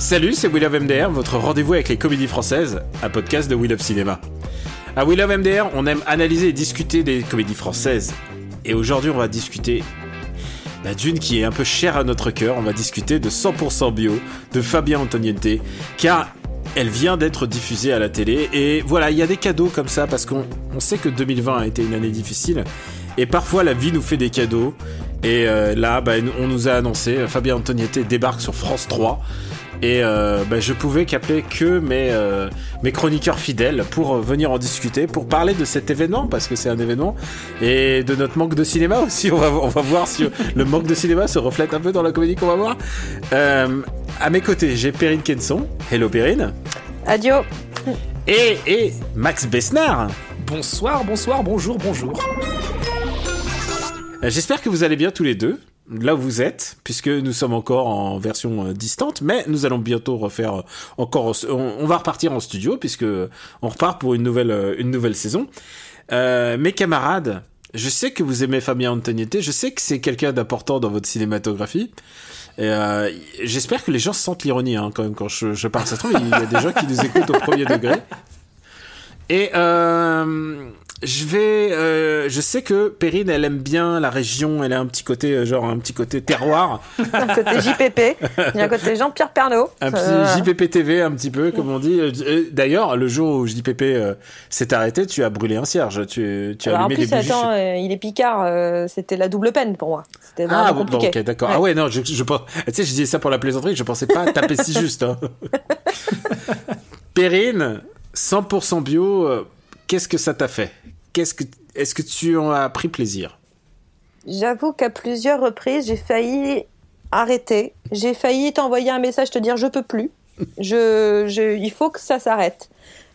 Salut, c'est We Love MDR, votre rendez-vous avec les comédies françaises, un podcast de We Love Cinéma. À We Love MDR, on aime analyser et discuter des comédies françaises. Et aujourd'hui, on va discuter bah, d'une qui est un peu chère à notre cœur. On va discuter de 100% bio de Fabien Antoniente, car elle vient d'être diffusée à la télé. Et voilà, il y a des cadeaux comme ça, parce qu'on on sait que 2020 a été une année difficile. Et parfois, la vie nous fait des cadeaux. Et euh, là, bah, on nous a annoncé, euh, Fabien Antoniette débarque sur France 3. Et euh, bah, je pouvais qu'appeler que mes, euh, mes chroniqueurs fidèles pour venir en discuter, pour parler de cet événement, parce que c'est un événement, et de notre manque de cinéma aussi. On va, on va voir si le manque de cinéma se reflète un peu dans la comédie qu'on va voir. Euh, à mes côtés, j'ai Perrine Kenson. Hello Perrine. Adio. Et, et Max Besnard. Bonsoir, bonsoir, bonjour, bonjour. Euh, J'espère que vous allez bien tous les deux, là où vous êtes, puisque nous sommes encore en version euh, distante, mais nous allons bientôt refaire euh, encore, on, va repartir en studio, puisque on repart pour une nouvelle, une nouvelle saison. Euh, mes camarades, je sais que vous aimez Fabien Antoniette, je sais que c'est quelqu'un d'important dans votre cinématographie. Euh, J'espère que les gens sentent l'ironie hein, quand même quand je, je parle. Ça trouve, il y a des gens qui nous écoutent au premier degré. Et euh, je vais, euh, je sais que Perrine, elle aime bien la région. Elle a un petit côté, euh, genre un petit côté terroir, Un côté JPP. Il y a un côté Jean-Pierre Pernaut. un petit Euh, JPP TV, un petit peu, comme on dit. D'ailleurs, le jour où JPP euh, s'est arrêté, tu as brûlé un cierge. Tu, tu as en allumé plus, des bougies. attends, euh, il est Picard. C'était la double peine pour moi. C'était vraiment Ah bon, ok, d'accord. Ah ouais, non, je, je. Tu sais, je disais ça pour la plaisanterie. Je pensais pas taper si juste. Hein. Perrine, 100% bio. Qu'est-ce que ça t'a fait? Qu'est-ce que est-ce que tu en as pris plaisir? J'avoue qu'à plusieurs reprises, j'ai failli arrêter. J'ai failli t'envoyer un message te dire je peux plus. Je, je, il faut que ça s'arrête.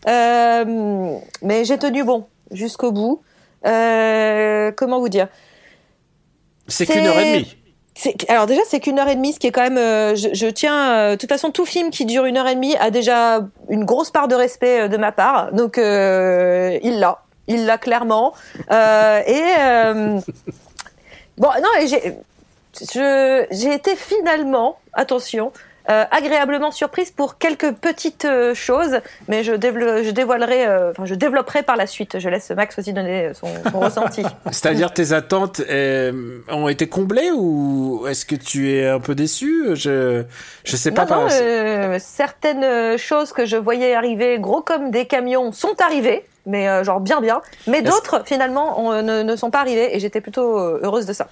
Euh, mais j'ai tenu bon jusqu'au bout. Euh, comment vous dire? C'est C'est- qu'une heure et demie. Alors déjà, c'est qu'une heure et demie, ce qui est quand même. euh, je, tiens. euh, de toute façon, tout film qui dure une heure et demie a déjà une grosse part de respect euh, de ma part. Donc, il l'a, il l'a clairement. Et bon, non, j'ai été finalement, attention. Euh, agréablement surprise pour quelques petites euh, choses, mais je, je dévoilerai, euh, enfin je développerai par la suite. Je laisse Max aussi donner son, son ressenti. C'est-à-dire tes attentes euh, ont été comblées ou est-ce que tu es un peu déçu Je je sais pas. Non, par- non, euh, certaines choses que je voyais arriver gros comme des camions sont arrivées, mais euh, genre bien bien. Mais d'autres finalement on- ne, ne sont pas arrivées et j'étais plutôt euh, heureuse de ça.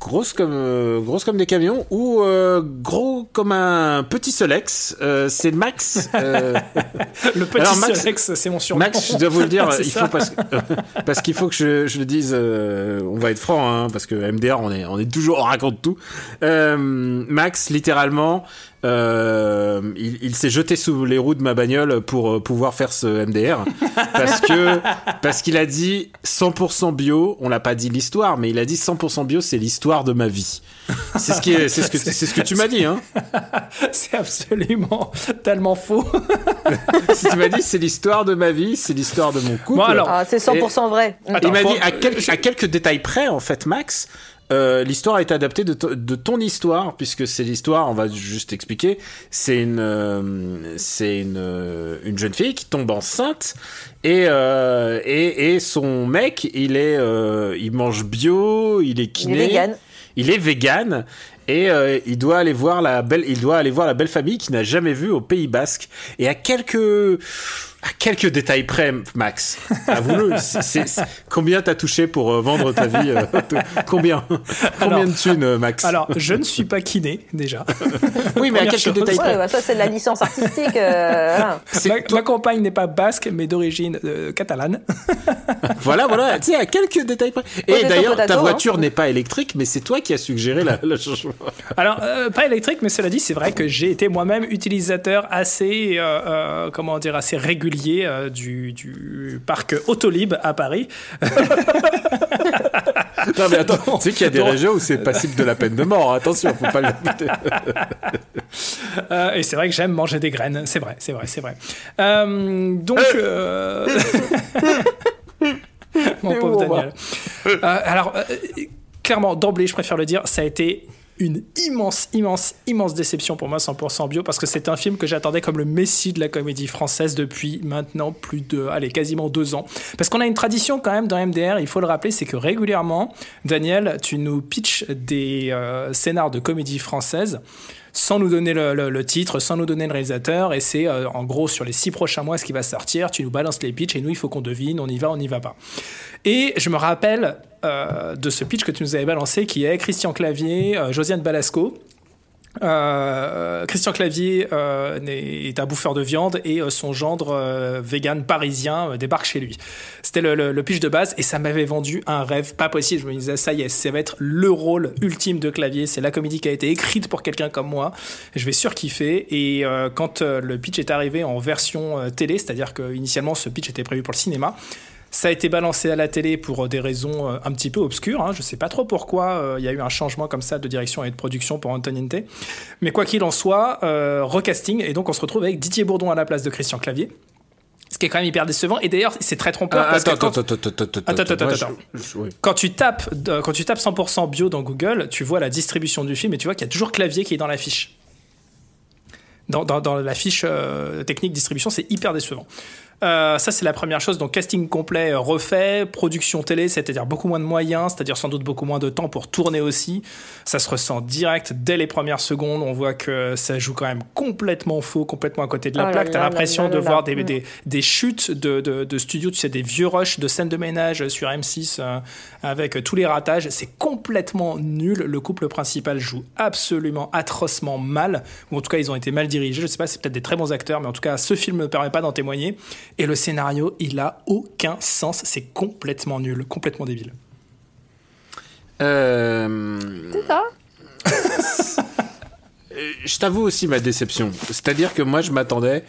Grosse comme euh, grosse comme des camions ou euh, gros comme un petit Solex. Euh, c'est Max. euh, Le petit Alors, Max- Solex, c'est mon surnom. Max, je dois vous le dire, il faut parce, parce qu'il faut que je, je le dise. euh, on va être franc, hein, parce que MDR, on est, on est toujours, on raconte tout. Euh, Max, littéralement, euh, il, il s'est jeté sous les roues de ma bagnole pour euh, pouvoir faire ce MDR, parce que parce qu'il a dit 100% bio. On l'a pas dit l'histoire, mais il a dit 100% bio, c'est l'histoire de ma vie. C'est ce qui est, c'est ce que, c'est ce que tu m'as dit, hein. C'est absolument tellement faux. Si tu m'as dit c'est l'histoire de ma vie, c'est l'histoire de mon couple. Bon, alors, Ah, c'est 100% vrai. Attends, il m'a dit à, quel- à quelques détails près, en fait, Max. Euh, l'histoire a été adaptée de, to- de ton histoire puisque c'est l'histoire. On va juste expliquer. C'est une, euh, c'est une, euh, une jeune fille qui tombe enceinte et euh, et, et son mec, il est, euh, il mange bio, il est Il est kiné, vegan. il est vegan et euh, il doit aller voir la belle, il doit aller voir la belle famille qu'il n'a jamais vue au Pays Basque. Et à quelques à quelques détails près, Max. Avoue-le. Combien t'as touché pour euh, vendre ta vie euh, t- Combien Combien Alors- de thunes, euh, Max? Alors, je ne suis pas kiné, déjà. Oui, mais à quelques chose. détails Ouais, près. bah, ça c'est de la licence artistique. euh. C'est- Ma, ma compagne n'est pas basque, mais d'origine euh, catalane. Voilà, voilà. Tu sais, à quelques détails près. Et d'ailleurs, ta hein. voiture n'est pas électrique, mais c'est toi qui as suggéré la, le changement. Alors, euh, pas électrique, mais cela dit, c'est vrai que j'ai été moi-même utilisateur assez, euh, euh, comment dire, assez régulier euh, du, du parc Autolib à Paris. Non, mais attends, tu sais qu'il y a des Non. régions où c'est passible de la peine de mort. Attention, faut pas le. Euh, et c'est vrai que j'aime manger des graines. C'est vrai, c'est vrai, c'est vrai. Euh, donc. euh, Mon pauvre Daniel. Alors, clairement, d'emblée, je préfère le dire, ça a été une immense, immense, immense déception pour moi, 100% bio, parce que c'est un film que j'attendais comme le messie de la comédie française depuis maintenant plus de, allez, quasiment deux ans. Parce qu'on a une tradition quand même dans MDR, il faut le rappeler, c'est que régulièrement, Daniel, tu nous pitches des euh, scénars de comédie française sans nous donner le, titre, sans nous donner le réalisateur, et c'est euh, en gros sur les six prochains mois ce qui va sortir, tu nous balances les pitchs, et nous il faut qu'on devine, on y va, on n'y va pas. Et je me rappelle euh, de ce pitch que tu nous avais balancé, qui est Christian Clavier, euh, Josiane Balasco. Euh, Christian Clavier euh, est un bouffeur de viande et euh, son gendre euh, vegan parisien euh, débarque chez lui. C'était le, pitch de base et ça m'avait vendu un rêve pas possible. Je me disais, ça y est, ça va être le rôle ultime de Clavier. C'est la comédie qui a été écrite pour quelqu'un comme moi. Je vais surkiffer. Et quand le pitch est arrivé en version télé, c'est-à-dire que initialement ce pitch était prévu pour le cinéma, ça a été balancé à la télé pour euh, des raisons euh, un petit peu obscures. Hein. Je sais pas trop pourquoi euh, il y a eu un changement comme ça de direction et de production pour Antoniente. Mais quoi qu'il en soit, euh, recasting. Et donc on se retrouve avec Didier Bourdon à la place de Christian Clavier. Ce qui est quand même hyper décevant. Et d'ailleurs, c'est très trompeur. Ah, parce que attends, quand- attends, attends, attends, attends, Attends, attends, Moi, attends. je- je- oui. quand tu tapes, quand tu tapes 100% bio dans Google, tu vois la distribution du film et tu vois qu'il y a toujours clavier qui est dans la fiche. Dans, dans- dans la fiche technique distribution, c'est hyper décevant. Euh, ça, c'est la première chose. Donc, casting complet euh, refait, production télé, c'est-à-dire beaucoup moins de moyens, c'est-à-dire sans doute beaucoup moins de temps pour tourner aussi. Ça se ressent direct dès les premières secondes. On voit que ça joue quand même complètement faux, complètement à côté de la Oh plaque. T'as l'impression de voir des, des, des chutes de, de, de studio, tu sais, des vieux rushs de scènes de ménage sur M6 euh, avec tous les ratages. C'est complètement nul. Le couple principal joue absolument atrocement mal, ou en tout cas, ils ont été mal dirigés. Je sais pas, c'est peut-être des très bons acteurs, mais en tout cas, ce film ne me permet pas d'en témoigner. Et le scénario, il a aucun sens. C'est complètement nul, complètement débile. Euh, C'est ça. je t'avoue aussi ma déception. C'est-à-dire que moi, je m'attendais.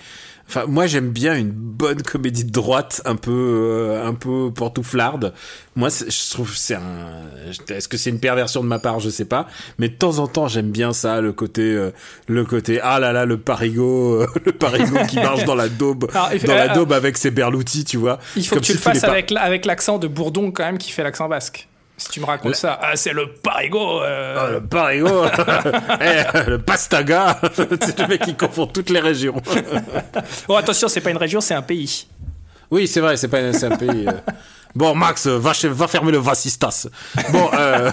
Enfin, moi, j'aime bien une bonne comédie de droite, un peu, euh, un peu pantouflarde. Moi, je trouve que c'est un. Est-ce que c'est une perversion de ma part? Je sais pas. Mais de temps en temps, j'aime bien ça, le côté, euh, le côté. Ah là là, le parigot, euh, le parigot qui marche dans la daube, Alors, dans la euh, daube avec ses berloutis, tu vois. Il faut Comme que tu si le fasses avec, avec l'accent de Bourdon, quand même, qui fait l'accent basque. Si tu me racontes ça, ah, c'est le parigot. euh, Ah, le parigot, Eh, le pastaga, c'est le mec qui confond toutes les régions. Oh, attention, c'est pas une région, c'est un pays. Oui, c'est vrai, c'est pas c'est un pays. euh. Bon, Max, euh, va, fermer le Vassistas. Bon, euh...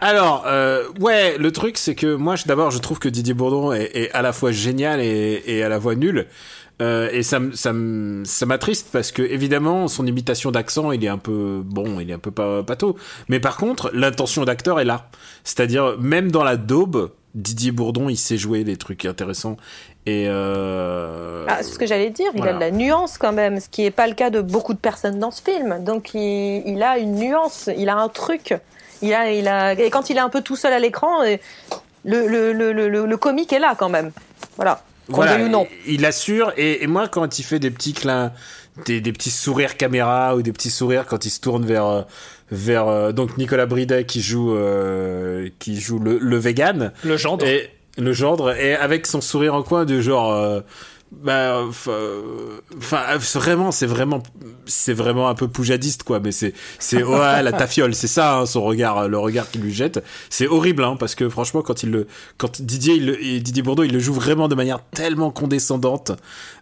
alors, ouais, le truc, c'est que moi, d'abord, je trouve que Didier Bourdon est, est à la fois génial et, et à la fois nul. Euh, et ça, ça, ça m'attriste parce que évidemment son imitation d'accent il est un peu bon il est un peu pas pâteau mais par contre l'intention d'acteur est là c'est-à-dire même dans la daube Didier Bourdon il sait jouer des trucs intéressants et euh... Ah, c'est ce que j'allais dire, il a de la nuance quand même, ce qui n'est pas le cas de beaucoup de personnes dans ce film. Donc il, il a une nuance, il a un truc. Il a, il a, et quand il est un peu tout seul à l'écran, le, le, le, le, le comique est là quand même. Voilà. Voilà, ou non. il assure. Et, et moi, quand il fait des petits clins, des, des petits sourires caméra ou des petits sourires quand il se tourne vers euh, vers euh, donc Nicolas Bridet qui joue euh, qui joue le, le vegan Le gendre. et le gendre et avec son sourire en coin du genre euh, bah, enfin, vraiment, c'est vraiment, c'est vraiment un peu poujadiste, quoi. Mais c'est, c'est, ouais, la tafiole, c'est ça, hein, son regard, le regard qu'il lui jette. C'est horrible, hein, parce que franchement, quand il le, quand Didier, il le, Didier Bourdon, il le joue vraiment de manière tellement condescendante.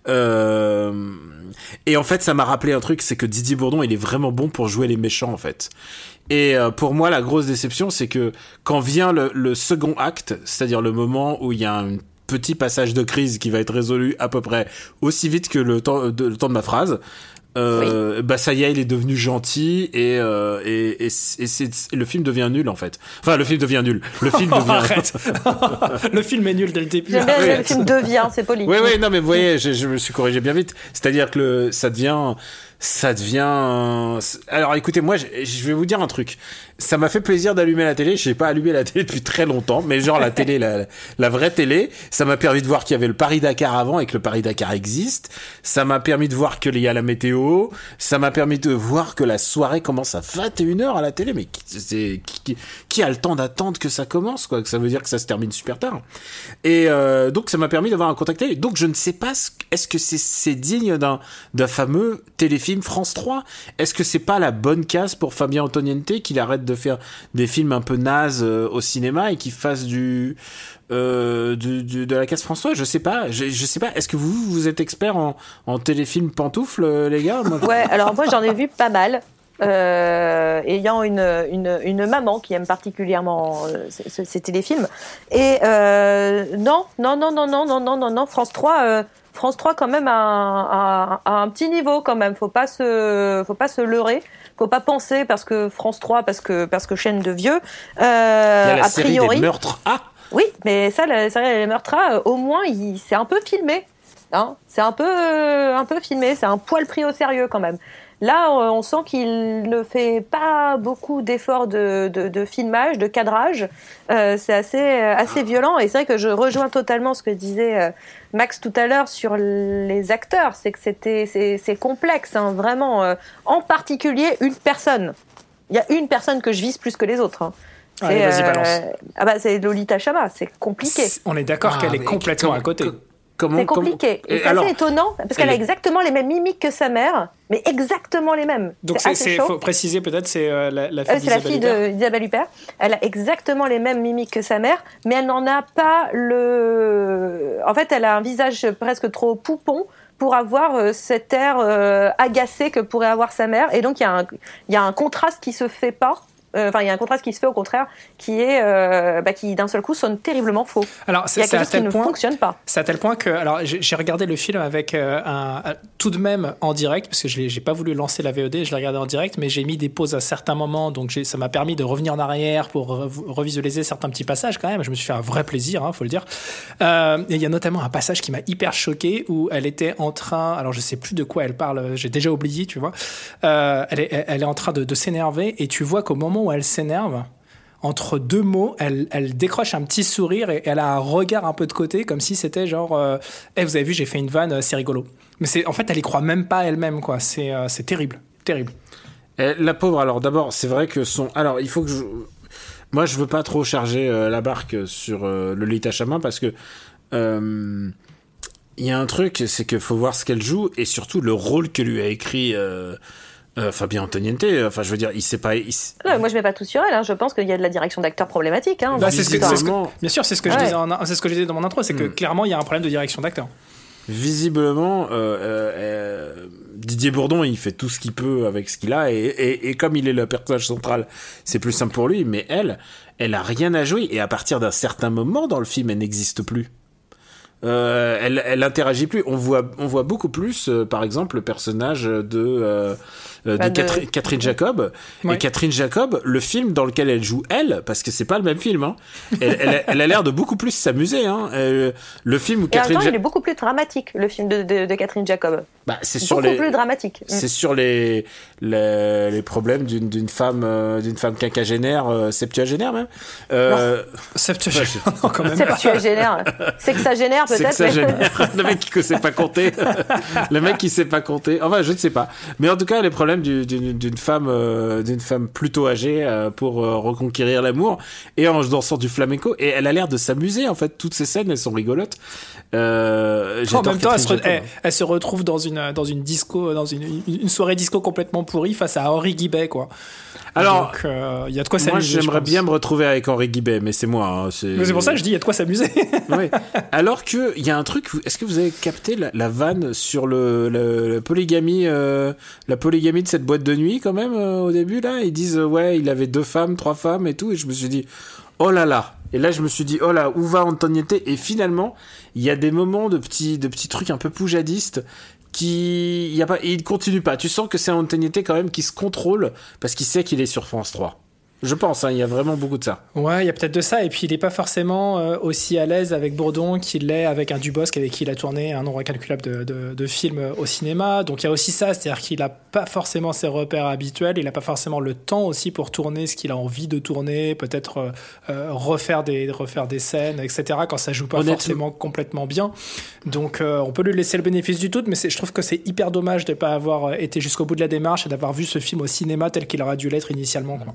Euh, et en fait, ça m'a rappelé un truc, c'est que Didier Bourdon, il est vraiment bon pour jouer les méchants, en fait. Et euh, pour moi, la grosse déception, c'est que quand vient le, le second acte, c'est-à-dire le moment où il y a un petit passage de crise qui va être résolu à peu près aussi vite que le temps de, le temps de ma phrase, euh, bah ça y est, il est devenu gentil et euh, et, et, c'est, le film devient nul en fait. Enfin, le film devient nul. Le film devient. Arrête. le film est nul dès le début. le film devient, c'est poli. Oui, oui, non, mais vous voyez, je, je me suis corrigé bien vite. C'est-à-dire que le, ça devient ça devient. Alors écoutez, moi je vais vous dire un truc ça m'a fait plaisir d'allumer la télé. Je n'ai pas allumé la télé depuis très longtemps, mais genre la télé, la, la vraie télé, ça m'a permis de voir qu'il y avait le Paris Dakar avant et que le Paris Dakar existe. Ça m'a permis de voir qu'il y a la météo. Ça m'a permis de voir que la soirée commence à 21h à la télé. Mais qui, qui, a le temps d'attendre que ça commence, quoi? Que ça veut dire que ça se termine super tard. Et euh, donc ça m'a permis d'avoir un contact télé. Donc je ne sais pas, est-ce que c'est digne d'un d'un fameux téléfilm France 3 Est-ce que c'est pas la bonne case pour Fabien Antoniente qu'il arrête de faire des films un peu nazes euh, au cinéma et qui fassent du, euh, de la casse François Je sais pas. Je, sais pas. Est-ce que vous, vous êtes expert en, en téléfilm pantoufles, euh, les gars? Ouais, alors moi j'en ai vu pas mal. Ayant une, une, une, maman qui aime particulièrement ces, téléfilms. Et non, non, non, non, non, non, non, non, non, France 3, France 3 quand même à, un petit niveau quand même. Faut pas se, faut pas se leurrer faut pas penser parce que France 3, parce que parce que chaîne de vieux. Euh, a la a série priori, des meurtres. Ah. Oui, mais ça, la série des meurtres, euh, au moins, c'est un peu filmé. Hein c'est un peu, euh, un peu filmé. C'est un poil pris au sérieux quand même. Là, on sent qu'il ne fait pas beaucoup d'efforts de, de, filmage, de cadrage. Euh, c'est assez, assez violent. Et c'est vrai que je rejoins totalement ce que disait euh, Max tout à l'heure sur les acteurs. C'est que c'était, c'est, complexe, hein, vraiment. Euh, en particulier, une personne. Il y a une personne que je vise plus que les autres. Hein. Allez, vas-y, balance. ah bah, c'est Lolita Chama. C'est compliqué. On est d'accord ah, qu'elle est complètement à côté. C'est compliqué. C'est assez étonnant parce qu'elle a exactement les mêmes mimiques que sa mère, mais exactement les mêmes. Donc il faut préciser peut-être c'est euh, la, la, fille, euh, la fille d'Isabelle Huppert. Elle a exactement les mêmes mimiques que sa mère, mais elle n'en a pas le. En fait, elle a un visage presque trop poupon pour avoir euh, cet air agacé que pourrait avoir sa mère. Et donc il y, a un, il y a un contraste qui se fait pas euh, enfin, il y a un contraste qui se fait au contraire, qui est, euh, bah, qui d'un seul coup sonne terriblement faux. Alors, a quelque chose qui ne fonctionne pas. C'est à tel point que, alors, j'ai regardé le film avec euh, un, tout de même en direct, parce que je n'ai pas voulu lancer la VOD, je l'ai regardé en direct, mais j'ai mis des pauses à certains moments, donc ça m'a permis de revenir en arrière pour revisualiser certains petits passages quand même. Je me suis fait un vrai plaisir, il hein, faut le dire. il y a notamment un passage qui m'a hyper choqué où elle était en train, alors je sais plus de quoi elle parle, j'ai déjà oublié, tu vois. elle, est, elle est en train de, de s'énerver et tu vois qu'au moment elle s'énerve, entre deux mots, elle, décroche un petit sourire et elle a un regard un peu de côté, comme si c'était genre, euh, eh, vous avez vu, j'ai fait une vanne, euh, c'est rigolo. Mais c'est, en fait, elle y croit même pas elle-même, quoi. C'est, euh, terrible, terrible. la pauvre, alors d'abord, c'est vrai que son, alors il faut que je, moi, je veux pas trop charger la barque sur le Lita Chamin parce que il y a un truc, c'est qu'il faut voir ce qu'elle joue et surtout le rôle que lui a écrit euh, Fabien Antoniente, enfin je veux dire, il sait pas. moi je mets pas tout sur elle. Hein. Je pense qu'il y a de la direction d'acteur problématique. Hein, bah, c'est ce que, bien sûr, c'est ce que je disais, c'est ce que je disais dans mon intro, c'est que hmm. clairement il y a un problème de direction d'acteur. Visiblement, euh, euh, Didier Bourdon, il fait tout ce qu'il peut avec ce qu'il a, et, et, et, comme il est le personnage central, c'est plus simple pour lui. Mais elle, elle a rien à jouer, et à partir d'un certain moment dans le film, elle n'existe plus. Euh, elle, elle interagit plus. On voit, on voit beaucoup plus, euh, par exemple, le personnage de, euh, de, Catherine, Jacob. Et Catherine Jacob, le film dans lequel elle joue elle, parce que c'est pas le même film, hein, elle, elle, a l'air de beaucoup plus s'amuser. Hein. le film où Catherine. il est beaucoup plus dramatique, le film de, de, Catherine Jacob. Bah, c'est sur les. plus dramatique. Mm. C'est sur les, les, les problèmes d'une femme, d'une femme quinquagénaire, septuagénaire même. Septuagénaire, non, quand même. Septuagénaire. Sexagénaire le mec qui ne sait pas compter. le mec qui sait pas compter. Enfin, je ne sais pas. Mais en tout cas, les problèmes problème d'une femme, euh, d'une femme plutôt âgée euh, pour euh, reconquérir l'amour et en dansant du flamenco. Et elle a l'air de s'amuser en fait. Toutes ces scènes, elles sont rigolotes. Euh, en même temps, elle se, elle, se, retrouve dans une, dans une disco, dans une, une, soirée disco complètement pourrie face à Henri Guibet, quoi. Alors, il y a de quoi s'amuser. Moi, j'aimerais bien me retrouver avec Henri Guibet, mais c'est moi. Hein, c'est pour ça que je dis, il y a de quoi s'amuser. Alors que il y a un truc. Est-ce que vous avez capté la, vanne sur le, le, polygamie, euh, la polygamie de cette boîte de nuit quand même euh, au début là? Ils disent ouais, il avait deux femmes, trois femmes et tout, et je me suis dit oh là là. Et là, je me suis dit, oh là, où va Antoniette? Et finalement, il y a des moments de petits, de petits trucs un peu poujadistes qui, y a pas, il continue pas. Tu sens que c'est Antoniette quand même qui se contrôle parce qu'il sait qu'il est sur France 3. Je pense, hein, il y a vraiment beaucoup de ça. Ouais, il y a peut-être de ça. Et puis, il n'est pas forcément euh, aussi à l'aise avec Bourdon qu'il l'est avec un Dubosc avec qui il a tourné un nombre incalculable de, de, films au cinéma. Donc, il y a aussi ça. C'est-à-dire qu'il n'a pas forcément ses repères habituels. Il n'a pas forcément le temps aussi pour tourner ce qu'il a envie de tourner. Peut-être euh, euh, refaire, des, refaire des scènes, etc. quand ça joue pas forcément complètement bien. Donc, on peut lui laisser le bénéfice du doute. Mais je trouve que c'est hyper dommage de ne pas avoir été jusqu'au bout de la démarche et d'avoir vu ce film au cinéma tel qu'il aurait dû l'être initialement. Quoi.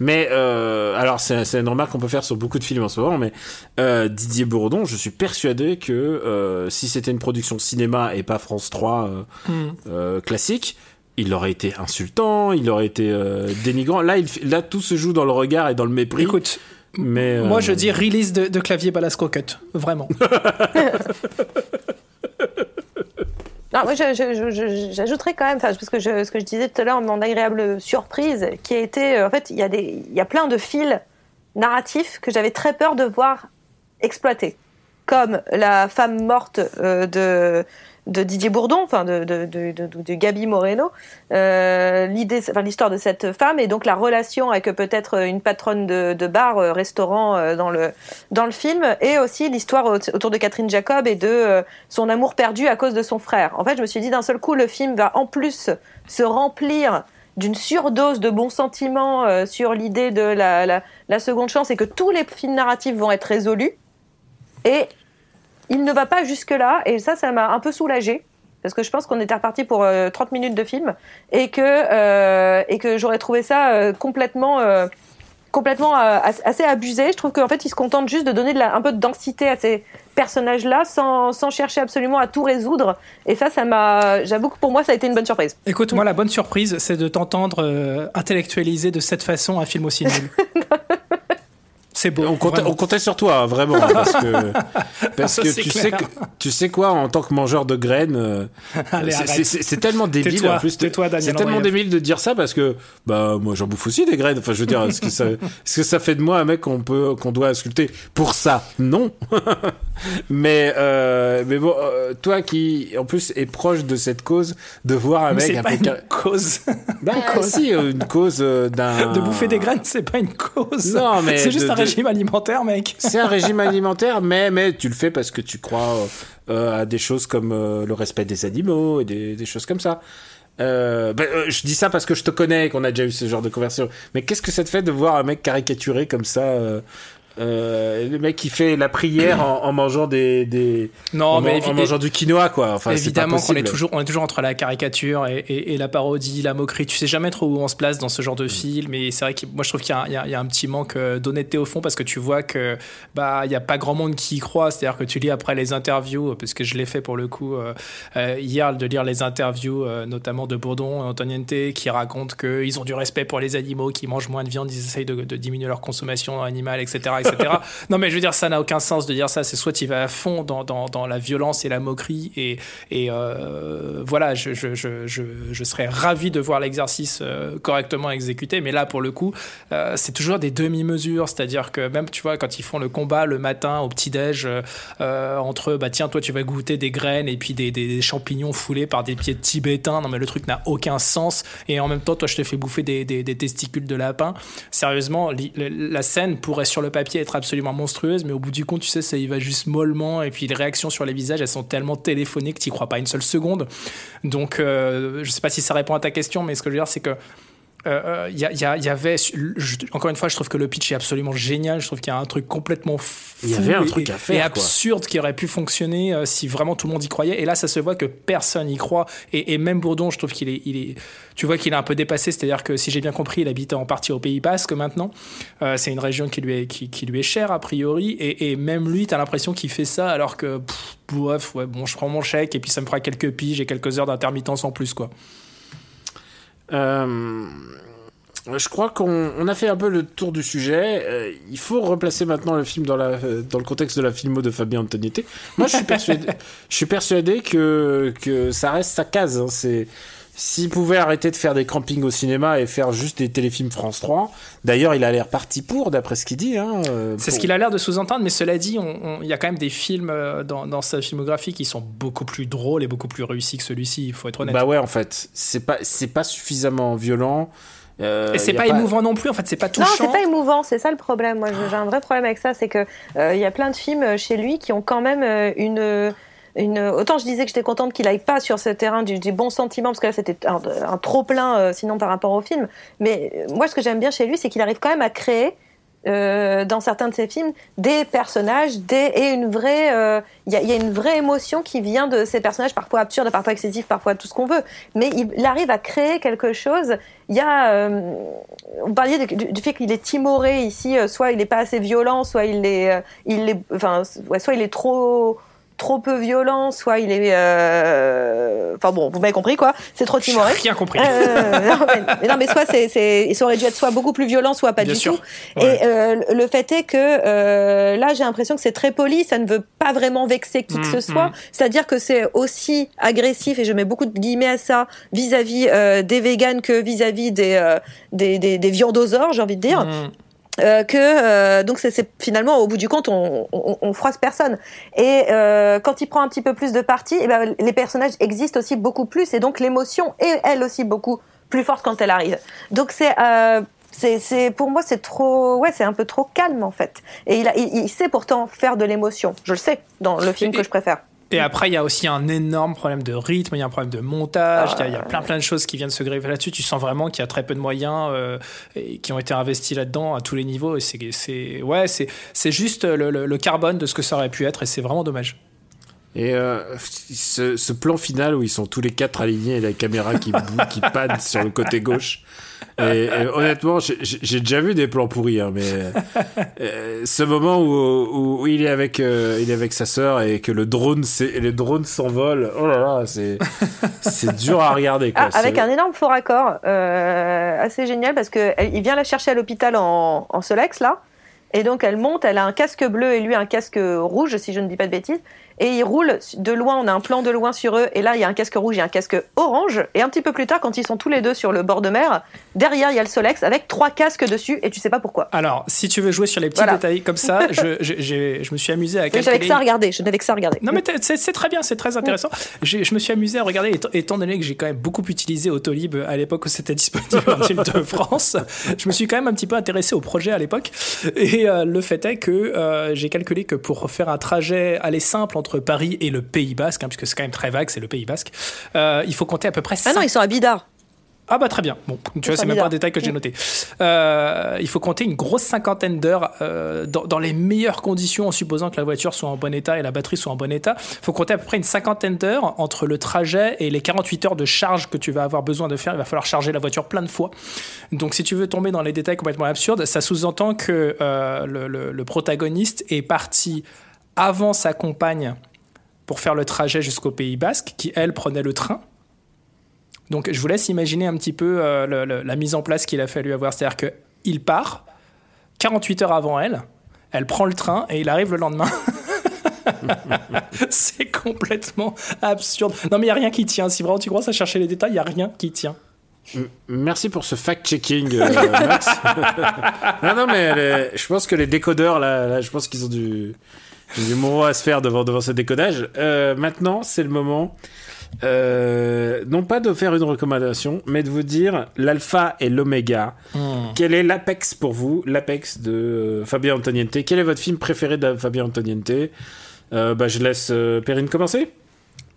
Mais euh, alors c'est une remarque qu'on peut faire sur beaucoup de films en ce moment, mais euh, Didier Bourdon, je suis persuadé que euh, si c'était une production cinéma et pas France 3 euh, mm. classique, il aurait été insultant, il aurait été dénigrant. Là, il, là, tout se joue dans le regard et dans le mépris. Écoute, mais moi je dis release de, de clavier Balasco Cut, vraiment. Non, moi, j'ajouterais quand même, parce que je, ce que je disais tout à l'heure, mon agréable surprise, qui a été, euh, en fait, il y, a y a plein de fils narratifs que j'avais très peur de voir exploiter, comme la femme morte euh, de de Didier Bourdon, enfin de, de, de, Gabi Moreno, euh, l'idée, enfin l'histoire de cette femme et donc la relation avec peut-être une patronne de, bar, euh, restaurant euh, dans le dans le film, et aussi l'histoire autour de Catherine Jacob et de son amour perdu à cause de son frère. En fait, je me suis dit d'un seul coup, le film va en plus se remplir d'une surdose de bons sentiments sur l'idée de la, la, la seconde chance et que tous les films narratifs vont être résolus. Et il ne va pas jusque-là, et ça, ça m'a un peu soulagé parce que je pense qu'on était reparti pour 30 euh, minutes de film et que euh, et que j'aurais trouvé ça euh, complètement complètement assez abusé. Je trouve qu'en fait, il se contente juste de donner de la, un peu de densité à ces personnages-là sans, sans, chercher absolument à tout résoudre. Et ça, ça m'a, j'avoue que pour moi, ça a été une bonne surprise. Écoute, moi, la bonne surprise, c'est de t'entendre intellectualiser de cette façon un film aussi nul. C'est beau. On comptait, on comptait, sur toi, hein, vraiment, parce que, parce que tu sais que tu sais quoi, en tant que mangeur de graines, euh, c'est tellement débile en plus. C'est tellement débile de dire ça parce que bah moi j'en bouffe aussi des graines. Enfin, je veux dire, est-ce que ça, est-ce que ça fait de moi un mec qu'on peut, qu'on doit insulter pour ça? Non. mais euh, mais bon, euh, toi qui en plus est proche de cette cause, de voir un mec un pas une cause. Bah, si, une cause d'un. De bouffer des graines, c'est pas une cause. Non, mais c'est juste un régime alimentaire, mec. C'est un régime alimentaire, mais, mais tu le fais parce que tu crois euh, à des choses comme euh, le respect des animaux et des, choses comme ça. Euh, ben, je dis ça parce que je te connais qu'on a déjà eu ce genre de conversation. Mais qu'est-ce que ça te fait de voir un mec caricaturé comme ça euh, le mec qui fait la prière en, mangeant des, des non en, mais en mangeant du quinoa quoi. Enfin évidemment qu'on est toujours on est toujours entre la caricature et, et, la parodie la moquerie. Tu sais jamais trop où on se place dans ce genre de film et c'est vrai que moi je trouve qu'il y, y, a un petit manque euh, d'honnêteté au fond parce que tu vois que bah il y a pas grand monde qui y croit. C'est à dire que tu lis après les interviews parce que je l'ai fait pour le coup euh, hier de lire les interviews notamment de Bourdon et Antoniente qui racontent qu'ils ont du respect pour les animaux qui mangent moins de viande ils essayent de, de diminuer leur consommation animale etc non, mais je veux dire, ça n'a aucun sens de dire ça. C'est soit tu vas à fond dans, dans, la violence et la moquerie, et, et euh, voilà, je, je, je, serais ravi de voir l'exercice euh, correctement exécuté. Mais là, pour le coup, euh, c'est toujours des demi-mesures. C'est-à-dire que même, tu vois, quand ils font le combat le matin au petit-déj, entre, bah tiens, toi, tu vas goûter des graines et puis des, champignons foulés par des pieds tibétains. Non, mais le truc n'a aucun sens. Et en même temps, toi, je te fais bouffer des, des testicules de lapin. Sérieusement, la scène pourrait sur le papier être absolument monstrueuse, mais au bout du compte, tu sais, ça y va juste mollement. Et puis les réactions sur les visages, elles sont tellement téléphonées que tu crois pas une seule seconde. Donc, euh, je sais pas si ça répond à ta question, mais ce que je veux dire, c'est que il euh, y, y, y, avait encore une fois je trouve que le pitch est absolument génial. Je trouve qu'il y a un truc complètement fou il y avait un truc et, à faire et absurde qui aurait pu fonctionner euh, si vraiment tout le monde y croyait. Et là ça se voit que personne y croit. Et, et même Bourdon je trouve qu'il est, il est tu vois qu'il est un peu dépassé. C'est à dire que si j'ai bien compris il habite en partie au Pays Basque maintenant. Euh, c'est une région qui lui est, qui, qui, lui est chère a priori. Et, et même lui tu as l'impression qu'il fait ça alors que pff, bref ouais bon je prends mon chèque et puis ça me fera quelques piges et quelques heures d'intermittence en plus quoi euh, je crois qu'on a fait un peu le tour du sujet. Euh, il faut replacer maintenant le film dans, la, dans le contexte de la filmo de Fabien Antoniette. Moi, je suis persuadé, je suis persuadé que, que ça reste sa case. Hein. C'est s'il pouvait arrêter de faire des campings au cinéma et faire juste des téléfilms France 3, d'ailleurs il a l'air parti pour, d'après ce qu'il dit. Hein, euh, c'est pour... ce qu'il a l'air de sous-entendre, mais cela dit, il y a quand même des films euh, dans, dans, sa filmographie qui sont beaucoup plus drôles et beaucoup plus réussis que celui-ci, il faut être honnête. Bah ouais, en fait, c'est pas, c'est pas suffisamment violent. Euh, et c'est pas, pas, émouvant non plus, en fait, c'est pas touchant. Non, c'est pas émouvant, c'est ça le problème. Moi, j'ai un vrai problème avec ça, c'est que il euh, y a plein de films chez lui qui ont quand même euh, une autant je disais que j'étais contente qu'il aille pas sur ce terrain du, bon sentiment parce que là c'était un, trop plein euh, sinon par rapport au film. Mais moi ce que j'aime bien chez lui c'est qu'il arrive quand même à créer euh, dans certains de ses films des personnages et une vraie il euh, y, a, une vraie émotion qui vient de ces personnages parfois absurdes parfois excessifs parfois tout ce qu'on veut. Mais il, arrive à créer quelque chose. Il y a euh, on parlait du, fait qu'il est timoré ici soit il n'est pas assez violent soit il est il est enfin soit il est trop trop peu violent, soit il est, euh... enfin bon, vous m'avez compris quoi, c'est trop timoré. Rien compris. Euh, non, mais, non, mais soit c'est, c'est, ça aurait dû être soit beaucoup plus violent, soit pas Bien du sûr. tout. Ouais. Et euh, le fait est que euh, là, j'ai l'impression que c'est très poli, ça ne veut pas vraiment vexer qui mmh, que ce soit. Mmh. C'est-à-dire que c'est aussi agressif, et je mets beaucoup de guillemets à ça, vis-à-vis -vis, des véganes que vis-à-vis -vis des, des, des, des viandosaures, j'ai envie de dire. Mmh. Euh, que euh, donc c'est finalement au bout du compte on, on, on froisse personne. Et euh, quand il prend un petit peu plus de parti et ben, les personnages existent aussi beaucoup plus et donc l'émotion est elle aussi beaucoup plus forte quand elle arrive. Donc c'est euh, c'est pour moi c'est trop ouais c'est un peu trop calme en fait. Et il, a, il, il sait pourtant faire de l'émotion. Je le sais dans le film et, que je préfère et après, il y a aussi un énorme problème de rythme, il y a un problème de montage, il y, y, a plein plein de choses qui viennent se greffer là-dessus. Tu sens vraiment qu'il y a très peu de moyens euh, et qui ont été investis là-dedans à tous les niveaux. Et c'est, ouais, c'est, c'est juste le, le, le, carbone de ce que ça aurait pu être et c'est vraiment dommage. Et euh, ce, ce, plan final où ils sont tous les quatre alignés et la caméra qui, qui panne sur le côté gauche. Et, et honnêtement, j'ai déjà vu des plans pourris, hein, mais euh, ce moment où, où, il est avec euh, il est avec sa sœur et que le drone le drone s'envole, oh là là, c'est c'est dur à regarder. Quoi. Ah, avec un énorme faux raccord, euh, assez génial parce que elle, il vient la chercher à l'hôpital en, en Solex là, et donc elle monte, elle a un casque bleu et lui un casque rouge si je ne dis pas de bêtises et ils roulent de loin, on a un plan de loin sur eux, et là il y a un casque rouge et un casque orange, et un petit peu plus tard, quand ils sont tous les deux sur le bord de mer, derrière il y a le Solex avec trois casques dessus, et tu sais pas pourquoi. Alors, si tu veux jouer sur les petits voilà. détails comme ça, je, je, je, je, me suis amusé à calculer... J'avais que ça à regarder, je n'avais que ça à regarder. Non mais c'est très bien, c'est très intéressant. Je me suis amusé à regarder, étant, étant donné que j'ai quand même beaucoup utilisé Autolib à l'époque où c'était disponible en de France, je me suis quand même un petit peu intéressé au projet à l'époque, et euh, le fait est que euh, j'ai calculé que pour faire un trajet aller simple entre Paris et le Pays Basque, hein, puisque c'est quand même très vague, c'est le Pays Basque. Euh, il faut compter à peu près. 5... Ah non, ils sont à Bidar. Ah bah très bien. Bon, tu vois, c'est même pas un détail que j'ai noté. Euh, il faut compter une grosse cinquantaine d'heures euh, dans, dans, les meilleures conditions, en supposant que la voiture soit en bon état et la batterie soit en bon état. Il faut compter à peu près une cinquantaine d'heures entre le trajet et les 48 heures de charge que tu vas avoir besoin de faire. Il va falloir charger la voiture plein de fois. Donc si tu veux tomber dans les détails complètement absurdes, ça sous-entend que euh, le, le, le protagoniste est parti avant sa compagne pour faire le trajet jusqu'au Pays Basque, qui elle prenait le train. Donc je vous laisse imaginer un petit peu euh, la mise en place qu'il a fallu avoir. C'est-à-dire qu'il part 48 heures avant elle, elle prend le train et il arrive le lendemain. c'est complètement absurde. Non mais il n'y a rien qui tient. Si vraiment tu commences à chercher les détails, il n'y a rien qui tient. Merci pour ce fact-checking, euh, Max. non, non, mais je pense que les décodeurs, là, là je pense qu'ils ont du, du mot à se faire devant, devant ce décodage. Euh, maintenant, c'est le moment, euh, non pas de faire une recommandation, mais de vous dire l'alpha et l'oméga. Hmm. Mm. Quel est l'apex pour vous? L'apex de euh, Fabien Antoniente. Quel est votre film préféré de Fabien Antoniente? Euh, bah, Je laisse Perrine commencer.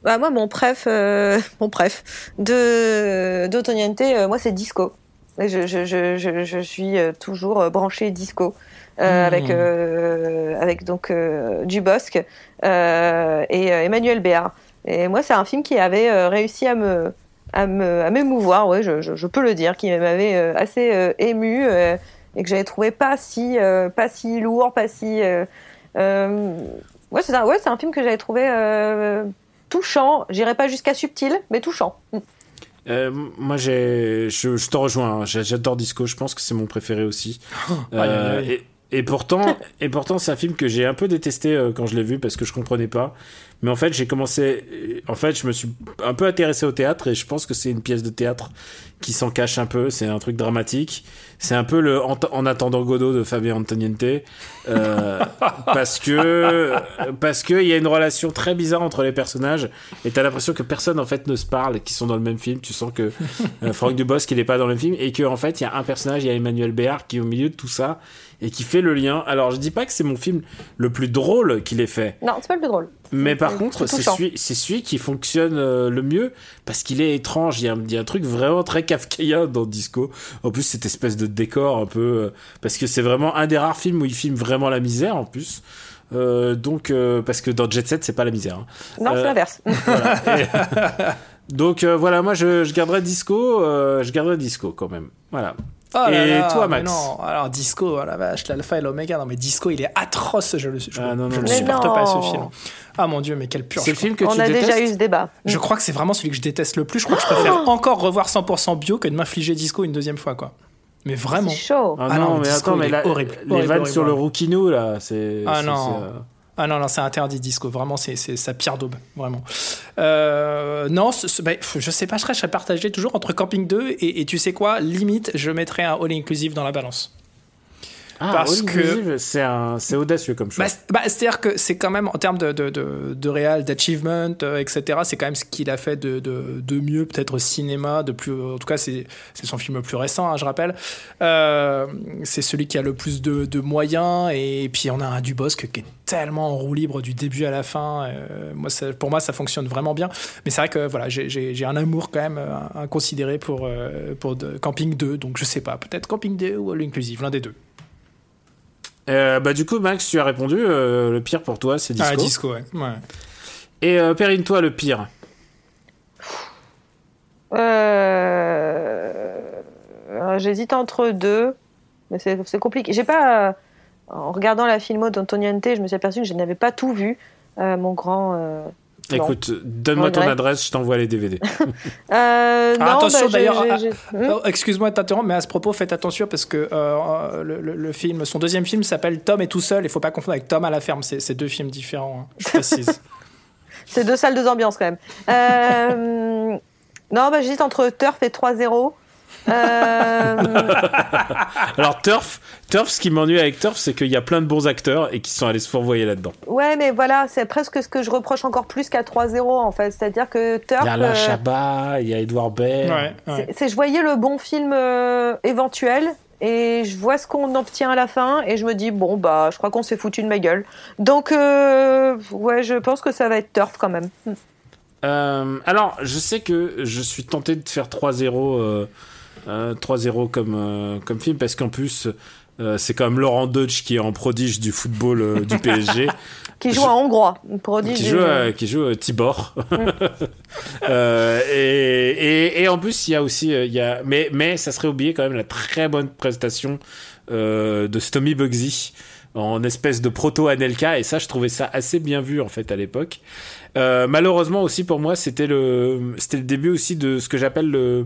Bah, moi, mon préf, mon préf de d'Antoniente, moi, c'est Disco. Je, je, je, je, je suis toujours branchée disco. Euh, avec euh, avec donc euh, Dubosc euh, et euh, Emmanuel Béard. Et moi, c'est un film qui avait euh, réussi à me à me à m'émouvoir, ouais, je, je, je peux le dire, qui m'avait euh, assez euh, ému euh, et que j'avais trouvé pas si euh, pas si lourd, pas si euh, euh, ouais, c'est un ouais, c'est un film que j'avais trouvé euh, touchant. J'irai pas jusqu'à subtil, mais touchant. Euh, moi, j'ai, je, je te rejoins. hein. J'adore Disco. Je pense que c'est mon préféré aussi. et, et pourtant, et pourtant, c'est un film que j'ai un peu détesté euh, quand je l'ai vu parce que je comprenais pas. Mais en fait, j'ai commencé. En fait, je me suis un peu intéressé au théâtre et je pense que c'est une pièce de théâtre qui s'en cache un peu. C'est un truc dramatique. C'est un peu le en, en attendant Godot de Fabien Antoniente euh, parce que parce que il y a une relation très bizarre entre les personnages et t'as l'impression que personne en fait ne se parle, qui sont dans le même film. Tu sens que euh, Franck Dubosc il est pas dans le même film et que en fait il y a un personnage, il y a Emmanuel Béard qui est au milieu de tout ça et qui fait le lien. Alors je dis pas que c'est mon film le plus drôle qu'il ait fait, Non, c'est pas le plus drôle. mais par contre c'est celui, qui fonctionne euh, le mieux parce qu'il est étrange. Il y, a, un- il y a un truc vraiment très kafkaïen dans Disco. En plus cette espèce de décor un peu euh, parce que c'est vraiment un des rares films où il filme vraiment la misère en plus. Euh, donc euh, parce que dans Jet Set c'est pas la misère. hein. Non, Euh, c'est l'inverse. Voilà. Donc voilà, moi je, je garderai Disco, je garderai Disco quand même. Voilà. Oh là Et là, toi, mais Max Non, alors Disco, oh la vache, l'alpha et l'oméga. Non, mais Disco, il est atroce. Je le, je, Ah, non, non, je le non. supporte pas ce film. Ah mon dieu, mais quelle purge. C'est le film que On tu a détestes déjà eu ce débat. Je crois que c'est vraiment celui que je déteste le plus. Je crois que je préfère encore revoir 100% bio que de m'infliger Disco une deuxième fois, quoi. Mais vraiment. C'est chaud. Ah, Ah non, mais Disco, attends, il mais est là, horrible, les horrible, vannes horrible, sur le. Rouquinou là, c'est. Ah non. euh, Ah non, non, c'est interdit disco. Vraiment, c'est sa pire daube. Vraiment. Euh, non, ben, je sais pas, je serais, partagé toujours entre Camping 2 et, et tu sais quoi, limite, je mettrais un all inclusive dans la balance. Ah, Parce que- c'est audacieux comme choix. Bah, bah, C'est-à-dire que c'est quand même, en termes de, de, de, de réal, d'achievement, euh, etc., c'est quand même ce qu'il a fait de, de, de mieux, peut-être au cinéma, de plus, en tout cas, c'est son film le plus récent, hein, je rappelle. Euh, c'est celui qui a le plus de, de moyens, et, puis on a un Dubosc qui est tellement en roue libre du début à la fin. Euh, moi, ça- pour moi, ça fonctionne vraiment bien. Mais c'est vrai que voilà, j'ai- un amour quand même inconsidéré pour, pour de- Camping 2, donc je sais pas, peut-être Camping 2 ou All Inclusive, l'un des deux. Euh, bah du coup, Max, tu as répondu. euh, le pire pour toi, c'est Disco. Ah, disco, ouais. ouais. Et euh, Perrine, toi, le pire. Euh... J'hésite entre deux, mais c'est c'est compliqué. J'ai pas, euh, en regardant la filmo d'Antoniente, je me suis aperçu que je n'avais pas tout vu. euh, mon grand. Euh. Écoute, donne-moi ton adresse, je t'envoie les DVD. Euh, Ah, non, attention, bah, d'ailleurs, Excuse-moi de t'interrompre, mais à ce propos, faites attention parce que euh, le, le- le film, son deuxième film s'appelle Tom est tout seul. Il faut pas confondre avec Tom à la ferme. C'est c'est deux films différents. hein, je précise. C'est deux salles, deux ambiances quand même. Euh, non, bah, j'hésite entre Turf et 3-0. Euh, Alors Turf, Turf, ce qui m'ennuie avec Turf, c'est qu'il y a plein de bons acteurs et qui sont allés se fourvoyer là-dedans. ouais, mais voilà, c'est presque ce que je reproche encore plus qu'à 3-0 en fait. C'est-à-dire que Turf. Il y a Alain euh, Chabat, il y a Edouard Baird. Ouais, ouais. c'est- je voyais le bon film euh, éventuel et je vois ce qu'on obtient à la fin et je me dis bon bah je crois qu'on s'est foutu de ma gueule. Donc euh, ouais, je pense que ça va être Turf quand même. Euh, alors, je sais que je suis tenté de faire 3-0 euh, euh, 3-0 comme, euh, comme film parce qu'en plus, euh, c'est quand même Laurent Deutsch qui est en prodige du football euh, du PSG. Qui joue en hongrois, prodige. qui joue, euh, qui joue euh, Tibor. Euh, et, et, et en plus, il y a aussi, euh, il y a, mais, mais ça serait oublié quand même la très bonne prestation euh, de Stomy Bugsy en espèce de proto Anelka et ça je trouvais ça assez bien vu en fait à l'époque Euh, malheureusement aussi pour moi c'était le c'était le début aussi de ce que j'appelle le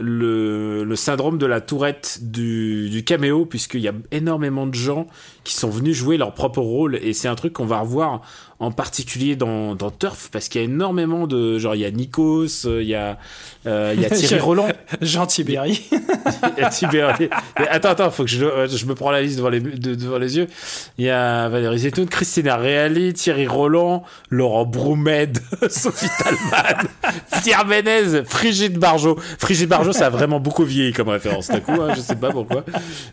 le, le syndrome de la tourette du, du caméo puisqu'il y a énormément de gens qui sont venus jouer leur propre rôle et c'est un truc qu'on va revoir en particulier dans, dans Turf parce qu'il y a énormément de genre il y a Nikos euh, il y a euh, il y a Thierry Roland Jean Tibéri. Mais Attends, attends, faut que je, euh, je me prends la liste devant les, de- devant les yeux. Il y a Valérie Zetoun, Christina Reali, Thierry Roland, Laurent Broumed, Sophie Talman, Pierre Ménez, Frigide Barjot. Frigide Barjot, Ça a vraiment beaucoup vieilli comme référence d'un coup, hein, je sais pas pourquoi.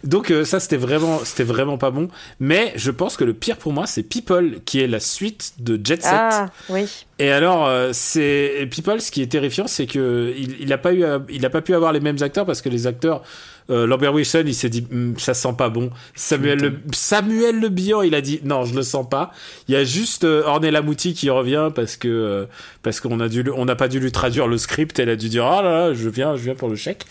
Donc euh, ça, c'était vraiment, c'était vraiment pas bon. Mais je pense que le pire pour moi, c'est People, qui est la suite de Jet Set. Ah, oui. Et alors, euh, c'est People, ce qui est terrifiant, c'est que il, il a pas eu, à- il a pas pu avoir les mêmes acteurs parce que les acteurs, euh, Lambert Wilson, il s'est dit, Hum, ça sent pas bon. Samuel le, Samuel Le Bihan, il a dit, non, je le sens pas. Il y a juste euh, Ornella Mouti qui revient parce que euh, parce qu'on a dû, on n'a pas dû lui traduire le script. Elle a dû dire, ah là, là, je viens, je viens pour le chèque.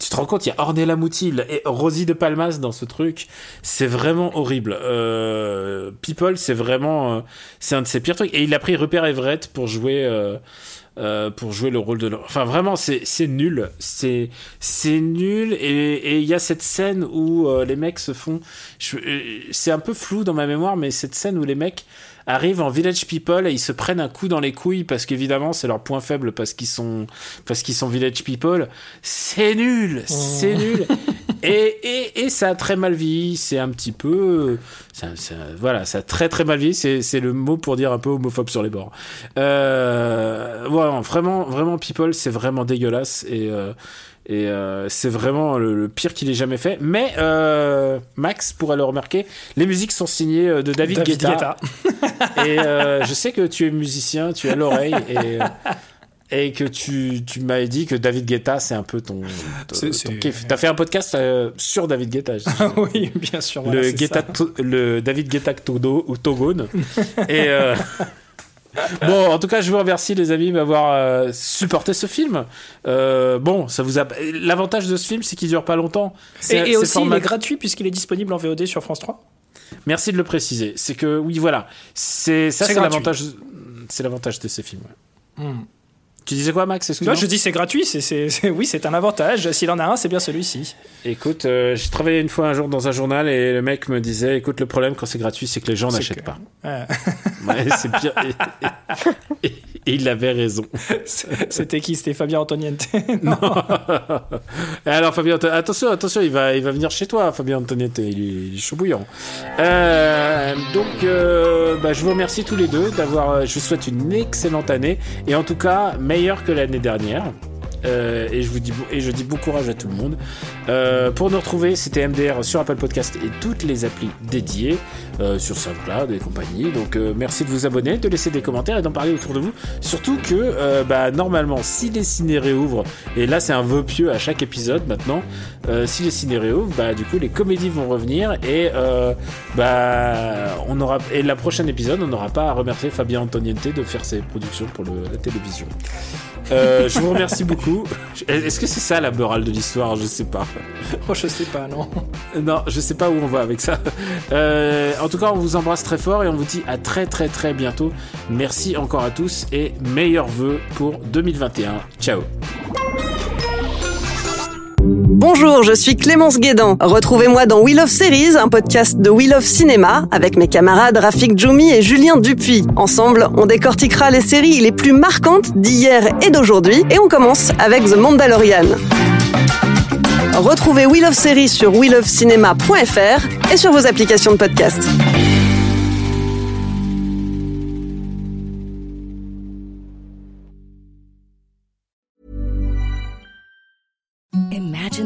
Tu te rends compte, il y a Ornella Mouti et Rosie de Palmas dans ce truc. C'est vraiment horrible. Euh, People, c'est vraiment, euh, c'est un de ses pires trucs. Et il a pris Rupert Everett pour jouer. euh, euh, pour jouer le rôle de l'or- enfin vraiment c'est nul c'est nul et il y a cette scène où euh, les mecs se font c'est un peu flou dans ma mémoire mais cette scène où les mecs arrivent en village people et ils se prennent un coup dans les couilles parce qu'évidemment c'est leur point faible parce qu'ils sont parce qu'ils sont village people. C'est nul c'est nul. Et, et, et ça a très mal vieilli. C'est un petit peu ça, ça- voilà ça a très très mal vieilli. C'est c'est le mot pour dire un peu homophobe sur les bords. Euh, vraiment, vraiment, People, c'est vraiment dégueulasse. Et, euh, et euh, c'est vraiment le, le pire qu'il ait jamais fait. Mais euh, Max pourrait le remarquer, les musiques sont signées euh, de David, David Guetta. Guetta. Et euh, je sais que tu es musicien, tu as l'oreille et. Et que tu, tu m'as dit que David Guetta, c'est un peu ton, ton, ton kiff. T'as fait un podcast euh, sur David Guetta. je sais. oui, bien sûr. voilà, le, Guetta le David Guetta Todo, ou Togone. Et euh, bon, en tout cas, je vous remercie les amis de m'avoir euh, supporté ce film. Euh, bon, ça vous a. L'avantage de ce film, c'est qu'il dure pas longtemps. Et, aussi, format- il est gratuit puisqu'il est disponible en VOD sur France 3. Merci de le préciser. C'est que oui, voilà. C'est ça, C'est l'avantage. C'est l'avantage de ces films. ouais. Tu disais quoi, Max Excuse-moi. je dis c'est gratuit, c'est, c'est- c'est- oui, c'est un avantage. S'il en a un, c'est bien celui-ci. Écoute, euh, j'ai travaillé une fois un jour dans un journal et le mec me disait, écoute, le problème quand c'est gratuit, c'est que les gens C'est n'achètent que- pas. Ouais. Ouais, c'est pire. Et, et- et il avait raison. C'était qui? C'était Fabien Antoniente? Et alors Fabien, attention, attention, il va, il va venir chez toi, Fabien Antoniette, il est, il est chaud bouillant. Euh, donc, euh, bah, je vous remercie tous les deux d'avoir. Je vous souhaite une excellente année et en tout cas meilleure que l'année dernière. Euh, et je vous dis et je dis bon courage à tout le monde. Euh, pour nous retrouver, c'était MDR sur Apple Podcast et toutes les applis dédiées euh, sur SoundCloud et compagnie. Donc merci de vous abonner, de laisser des commentaires et d'en parler autour de vous. Surtout que bah, normalement, si les ciné réouvrent, et là c'est un vœu pieux à chaque épisode maintenant, si les ciné réouvrent, bah du coup les comédies vont revenir et bah on aura et la prochaine épisode, on n'aura pas à remercier Fabien Antoniente de faire ses productions pour la télévision. Je vous remercie beaucoup. Est-ce que c'est ça la morale de l'histoire? Je sais pas. oh, je sais pas, non. Non, je sais pas où on va avec ça. Euh, en tout cas, on vous embrasse très fort et on vous dit à très très très bientôt. Merci encore à tous et meilleurs vœux pour 2021. Ciao. Bonjour, je suis Clémence Guédan. Retrouvez-moi dans Wheel of Series, un podcast de Wheel of Cinéma, avec mes camarades Rafik Djoumi et Julien Dupuis. Ensemble, on décortiquera les séries les plus marquantes d'hier et d'aujourd'hui, et on commence avec The Mandalorian. Retrouvez Wheel of Series sur wheelofcinema.fr et sur vos applications de podcast.